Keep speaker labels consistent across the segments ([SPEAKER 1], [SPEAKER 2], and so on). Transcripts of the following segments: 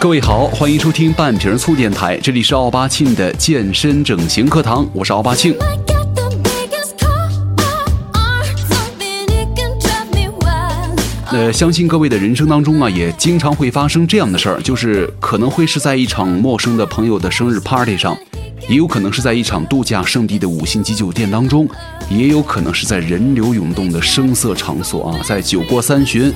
[SPEAKER 1] 各位好，欢迎收听半瓶醋电台，这里是奥巴庆的健身整形课堂，我是奥巴庆。呃，相信各位的人生当中啊，也经常会发生这样的事儿，就是可能会是在一场陌生的朋友的生日 party 上，也有可能是在一场度假胜地的五星级酒店当中，也有可能是在人流涌动的声色场所啊，在酒过三巡。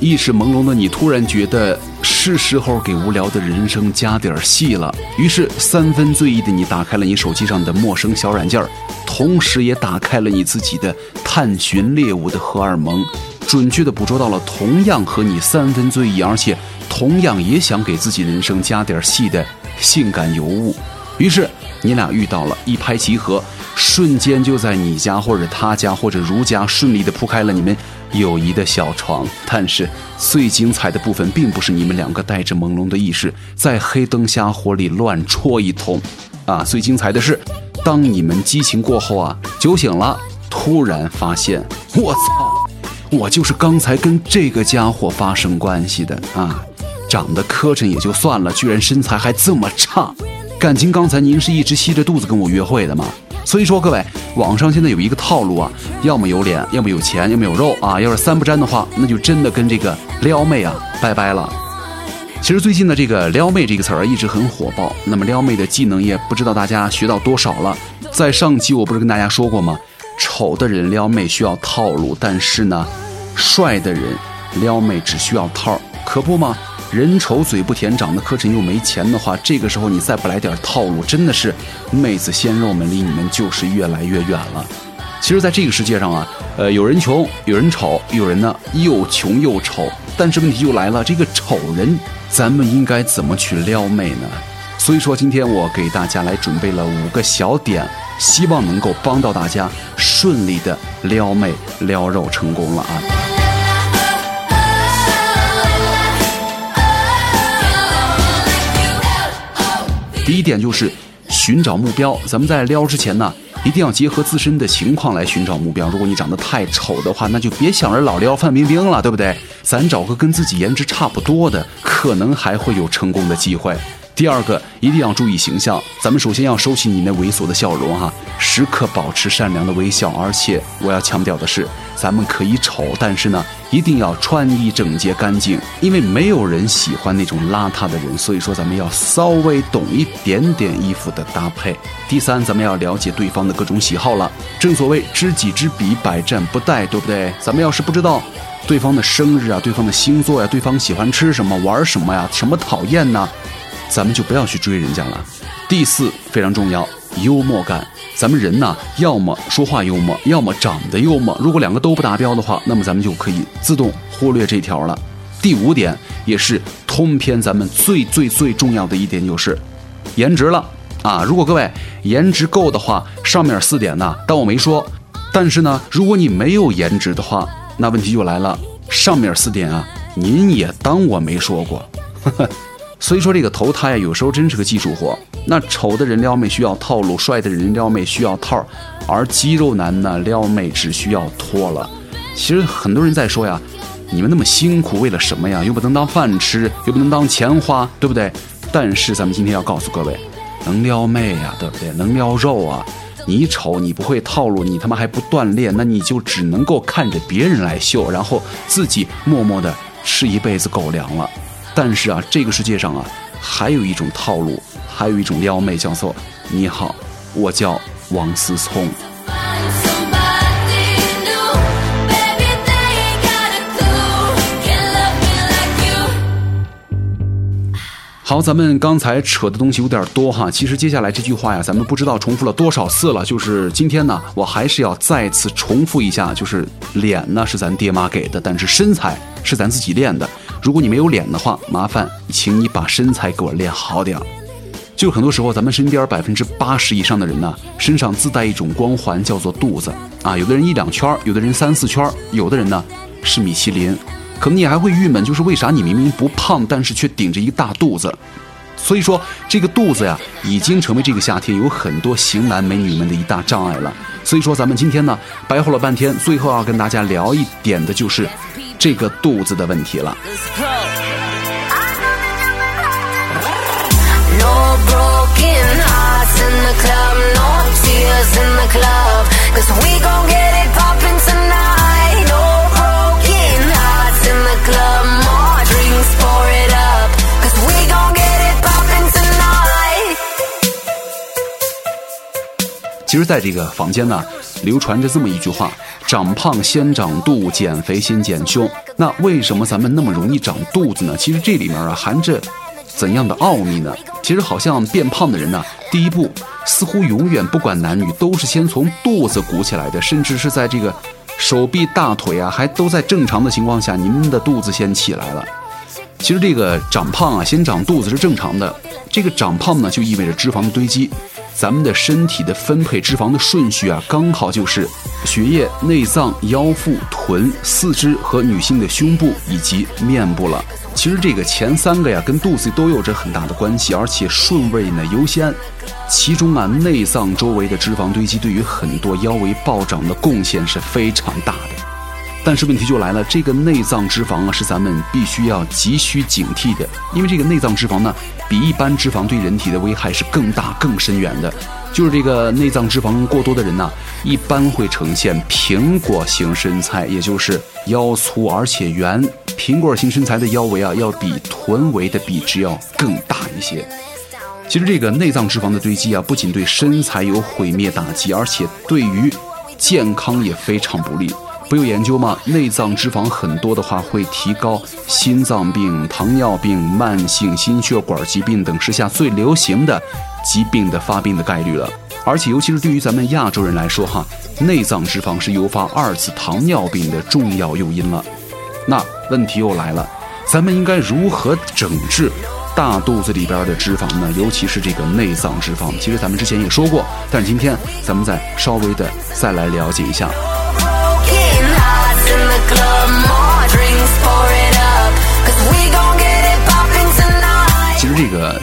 [SPEAKER 1] 意识朦胧的你突然觉得是时候给无聊的人生加点戏了，于是三分醉意的你打开了你手机上的陌生小软件同时也打开了你自己的探寻猎物的荷尔蒙，准确的捕捉到了同样和你三分醉意，而且同样也想给自己人生加点戏的性感尤物，于是你俩遇到了，一拍即合，瞬间就在你家或者他家或者如家顺利的铺开了你们。友谊的小床，但是最精彩的部分并不是你们两个带着朦胧的意识在黑灯瞎火里乱戳一通，啊，最精彩的是，当你们激情过后啊，酒醒了，突然发现，我操，我就是刚才跟这个家伙发生关系的啊，长得磕碜也就算了，居然身材还这么差，感情刚才您是一直吸着肚子跟我约会的吗？所以说，各位，网上现在有一个套路啊，要么有脸，要么有钱，要么有肉啊。要是三不沾的话，那就真的跟这个撩妹啊拜拜了。其实最近的这个撩妹这个词儿一直很火爆。那么撩妹的技能也不知道大家学到多少了。在上期我不是跟大家说过吗？丑的人撩妹需要套路，但是呢，帅的人撩妹只需要套，可不吗？人丑嘴不甜，长得磕碜又没钱的话，这个时候你再不来点套路，真的是妹子鲜肉们离你们就是越来越远了。其实，在这个世界上啊，呃，有人穷，有人丑，有人呢又穷又丑。但是问题就来了，这个丑人，咱们应该怎么去撩妹呢？所以说，今天我给大家来准备了五个小点，希望能够帮到大家顺利的撩妹撩肉成功了啊。第一点就是寻找目标。咱们在撩之前呢，一定要结合自身的情况来寻找目标。如果你长得太丑的话，那就别想着老撩范冰冰了，对不对？咱找个跟自己颜值差不多的，可能还会有成功的机会。第二个，一定要注意形象。咱们首先要收起你那猥琐的笑容哈，时刻保持善良的微笑。而且我要强调的是，咱们可以丑，但是呢，一定要穿衣整洁干净，因为没有人喜欢那种邋遢的人。所以说，咱们要稍微懂一点点衣服的搭配。第三，咱们要了解对方的各种喜好了。正所谓知己知彼，百战不殆，对不对？咱们要是不知道对方的生日啊，对方的星座呀，对方喜欢吃什么，玩什么呀，什么讨厌呢？咱们就不要去追人家了。第四非常重要，幽默感。咱们人呢，要么说话幽默，要么长得幽默。如果两个都不达标的话，那么咱们就可以自动忽略这条了。第五点也是通篇咱们最最最重要的一点就是颜值了啊！如果各位颜值够的话，上面四点呢，当我没说。但是呢，如果你没有颜值的话，那问题就来了，上面四点啊，您也当我没说过。呵呵。所以说这个投胎啊，有时候真是个技术活。那丑的人撩妹需要套路，帅的人撩妹需要套，而肌肉男呢撩妹只需要脱了。其实很多人在说呀，你们那么辛苦为了什么呀？又不能当饭吃，又不能当钱花，对不对？但是咱们今天要告诉各位，能撩妹呀，对不对？能撩肉啊。你丑，你不会套路，你他妈还不锻炼，那你就只能够看着别人来秀，然后自己默默的吃一辈子狗粮了。但是啊，这个世界上啊，还有一种套路，还有一种撩妹，叫做“你好，我叫王思聪”。好，咱们刚才扯的东西有点多哈，其实接下来这句话呀，咱们不知道重复了多少次了。就是今天呢，我还是要再次重复一下，就是脸呢是咱爹妈给的，但是身材是咱自己练的。如果你没有脸的话，麻烦请你把身材给我练好点儿。就很多时候，咱们身边百分之八十以上的人呢，身上自带一种光环，叫做肚子啊。有的人一两圈，有的人三四圈，有的人呢是米其林。可能你还会郁闷，就是为啥你明明不胖，但是却顶着一个大肚子？所以说，这个肚子呀，已经成为这个夏天有很多型男美女们的一大障碍了。所以说，咱们今天呢，白活了半天，最后要跟大家聊一点的就是这个肚子的问题了。其实，在这个坊间呢，流传着这么一句话：“长胖先长肚，减肥先减胸。”那为什么咱们那么容易长肚子呢？其实这里面啊，含着怎样的奥秘呢？其实好像变胖的人呢，第一步似乎永远不管男女，都是先从肚子鼓起来的，甚至是在这个手臂、大腿啊，还都在正常的情况下，您的肚子先起来了。其实这个长胖啊，先长肚子是正常的。这个长胖呢，就意味着脂肪的堆积。咱们的身体的分配脂肪的顺序啊，刚好就是血液、内脏、腰腹、臀、四肢和女性的胸部以及面部了。其实这个前三个呀，跟肚子都有着很大的关系，而且顺位呢优先。其中啊，内脏周围的脂肪堆积对于很多腰围暴涨的贡献是非常大的。但是问题就来了，这个内脏脂肪啊，是咱们必须要急需警惕的，因为这个内脏脂肪呢，比一般脂肪对人体的危害是更大、更深远的。就是这个内脏脂肪过多的人呢，一般会呈现苹果型身材，也就是腰粗而且圆。苹果型身材的腰围啊，要比臀围的比值要更大一些。其实这个内脏脂肪的堆积啊，不仅对身材有毁灭打击，而且对于健康也非常不利。不有研究吗？内脏脂肪很多的话，会提高心脏病、糖尿病、慢性心血管疾病等时下最流行的疾病的发病的概率了。而且，尤其是对于咱们亚洲人来说，哈，内脏脂肪是诱发二次糖尿病的重要诱因了。那问题又来了，咱们应该如何整治大肚子里边的脂肪呢？尤其是这个内脏脂肪。其实咱们之前也说过，但是今天咱们再稍微的再来了解一下。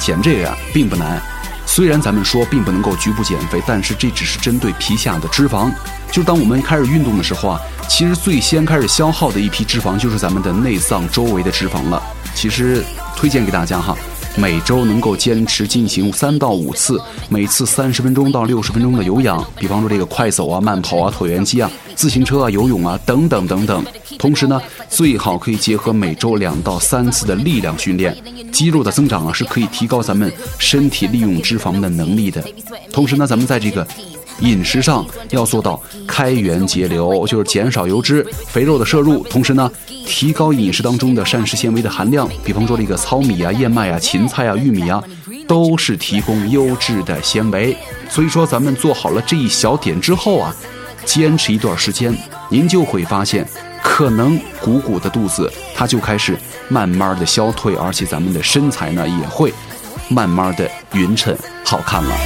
[SPEAKER 1] 减这个呀并不难，虽然咱们说并不能够局部减肥，但是这只是针对皮下的脂肪。就当我们开始运动的时候啊，其实最先开始消耗的一批脂肪就是咱们的内脏周围的脂肪了。其实推荐给大家哈。每周能够坚持进行三到五次，每次三十分钟到六十分钟的有氧，比方说这个快走啊、慢跑啊、椭圆机啊、自行车啊、游泳啊等等等等。同时呢，最好可以结合每周两到三次的力量训练，肌肉的增长啊是可以提高咱们身体利用脂肪的能力的。同时呢，咱们在这个。饮食上要做到开源节流，就是减少油脂、肥肉的摄入，同时呢，提高饮食当中的膳食纤维的含量。比方说这个糙米啊、燕麦啊、芹菜啊、玉米啊，都是提供优质的纤维。所以说，咱们做好了这一小点之后啊，坚持一段时间，您就会发现，可能鼓鼓的肚子它就开始慢慢的消退，而且咱们的身材呢也会慢慢的匀称好看了。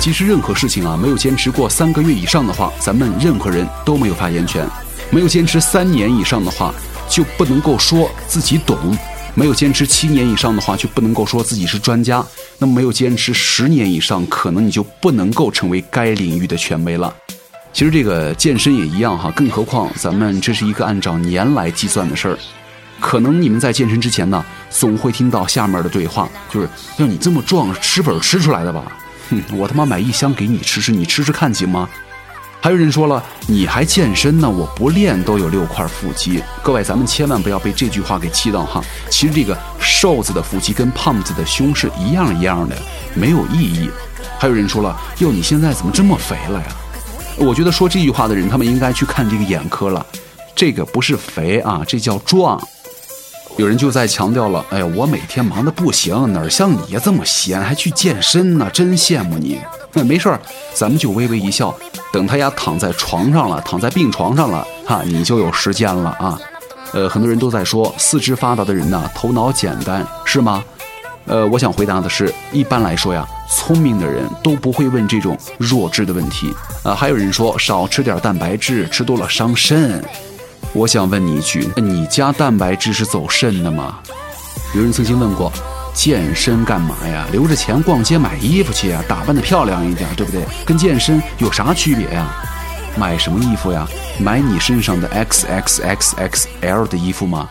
[SPEAKER 1] 其实任何事情啊，没有坚持过三个月以上的话，咱们任何人都没有发言权；没有坚持三年以上的话，就不能够说自己懂；没有坚持七年以上的话，就不能够说自己是专家。那么没有坚持十年以上，可能你就不能够成为该领域的权威了。其实这个健身也一样哈，更何况咱们这是一个按照年来计算的事儿。可能你们在健身之前呢，总会听到下面的对话，就是要你这么壮，吃粉吃出来的吧？哼，我他妈买一箱给你吃吃，你吃吃看行吗？还有人说了，你还健身呢？我不练都有六块腹肌。各位，咱们千万不要被这句话给气到哈。其实这个瘦子的腹肌跟胖子的胸是一样一样的，没有意义。还有人说了，哟，你现在怎么这么肥了呀？我觉得说这句话的人，他们应该去看这个眼科了。这个不是肥啊，这叫壮。有人就在强调了，哎呀，我每天忙得不行，哪像你这么闲，还去健身呢？真羡慕你。那 没事儿，咱们就微微一笑，等他呀躺在床上了，躺在病床上了，哈，你就有时间了啊。呃，很多人都在说四肢发达的人呢，头脑简单，是吗？呃，我想回答的是，一般来说呀，聪明的人都不会问这种弱智的问题。啊，还有人说少吃点蛋白质，吃多了伤肾。我想问你一句，你家蛋白质是走肾的吗？有人曾经问过，健身干嘛呀？留着钱逛街买衣服去呀，打扮的漂亮一点，对不对？跟健身有啥区别呀？买什么衣服呀？买你身上的 XXXXL 的衣服吗？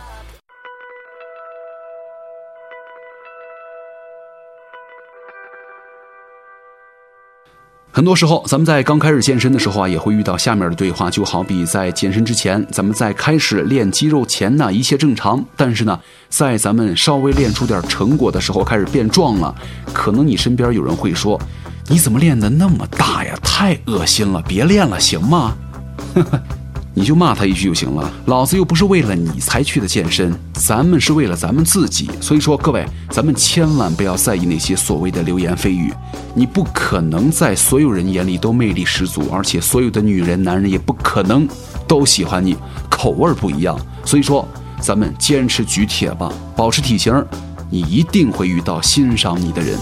[SPEAKER 1] 很多时候，咱们在刚开始健身的时候啊，也会遇到下面的对话，就好比在健身之前，咱们在开始练肌肉前呢，一切正常。但是呢，在咱们稍微练出点成果的时候，开始变壮了，可能你身边有人会说：“你怎么练的那么大呀？太恶心了，别练了，行吗？” 你就骂他一句就行了，老子又不是为了你才去的健身，咱们是为了咱们自己。所以说，各位，咱们千万不要在意那些所谓的流言蜚语。你不可能在所有人眼里都魅力十足，而且所有的女人、男人也不可能都喜欢你，口味不一样。所以说，咱们坚持举铁吧，保持体型，你一定会遇到欣赏你的人。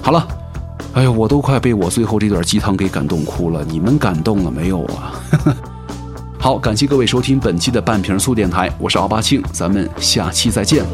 [SPEAKER 1] 好了。哎呀，我都快被我最后这段鸡汤给感动哭了，你们感动了没有啊？好，感谢各位收听本期的半瓶醋电台，我是奥巴庆，咱们下期再见。